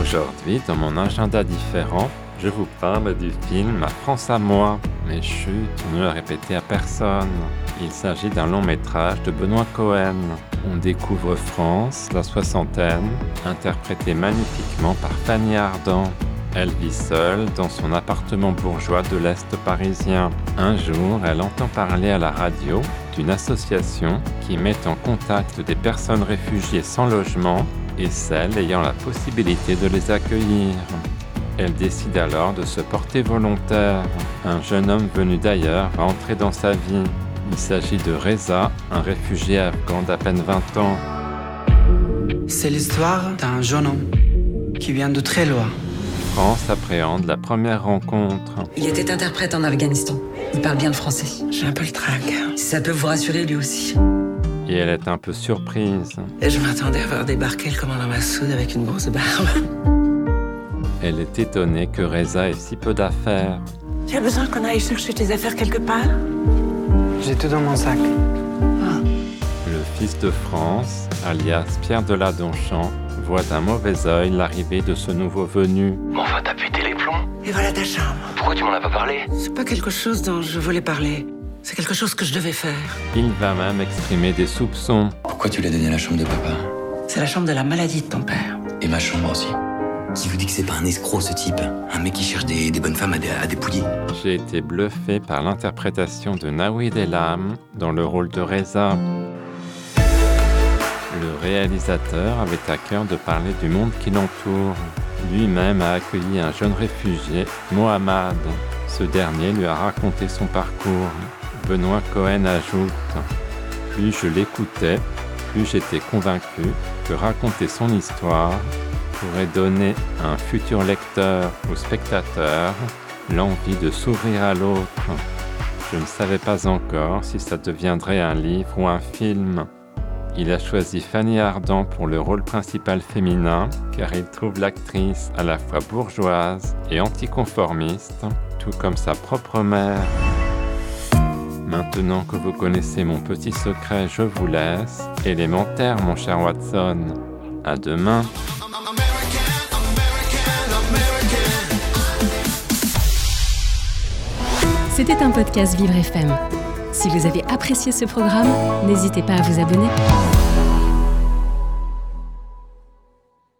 Aujourd'hui, dans mon agenda différent, je vous parle du film France à moi. Mais chut, ne le répétez à personne. Il s'agit d'un long métrage de Benoît Cohen. On découvre France, la soixantaine, interprétée magnifiquement par Fanny Ardant. Elle vit seule dans son appartement bourgeois de l'Est parisien. Un jour, elle entend parler à la radio d'une association qui met en contact des personnes réfugiées sans logement et celles ayant la possibilité de les accueillir. Elle décide alors de se porter volontaire. Un jeune homme venu d'ailleurs va entrer dans sa vie. Il s'agit de Reza, un réfugié afghan d'à peine 20 ans. C'est l'histoire d'un jeune homme qui vient de très loin. France appréhende la première rencontre. Il était interprète en Afghanistan. Il parle bien le français. J'ai un peu le trac. Si ça peut vous rassurer lui aussi. Et elle est un peu surprise. Et je m'attendais à voir débarquer le commandant Massoud avec une grosse barbe. Elle est étonnée que Reza ait si peu d'affaires. Tu as besoin qu'on aille chercher tes affaires quelque part? J'ai tout dans mon sac. Le fils de France, alias Pierre de la Donchamp, voit d'un mauvais œil l'arrivée de ce nouveau venu. Mais enfin, t'as pété les plombs Et voilà ta chambre. Pourquoi tu m'en as pas parlé? C'est pas quelque chose dont je voulais parler. C'est quelque chose que je devais faire. Il va même exprimer des soupçons. Pourquoi tu l'as donné à la chambre de papa? C'est la chambre de la maladie de ton père. Et ma chambre aussi. Qui vous dit que c'est pas un escroc ce type? Un mec qui cherche des, des bonnes femmes à, dé- à dépouiller J'ai été bluffé par l'interprétation de Nawid Elam dans le rôle de Reza. Le réalisateur avait à cœur de parler du monde qui l'entoure. Lui-même a accueilli un jeune réfugié, Mohamed. Ce dernier lui a raconté son parcours. Benoît Cohen ajoute Plus je l'écoutais, plus j'étais convaincu que raconter son histoire pourrait donner à un futur lecteur ou spectateur l'envie de s'ouvrir à l'autre. Je ne savais pas encore si ça deviendrait un livre ou un film. Il a choisi Fanny Ardant pour le rôle principal féminin car il trouve l'actrice à la fois bourgeoise et anticonformiste, tout comme sa propre mère. Maintenant que vous connaissez mon petit secret, je vous laisse. Élémentaire, mon cher Watson. À demain. C'était un podcast Vivre FM. Si vous avez apprécié ce programme, n'hésitez pas à vous abonner.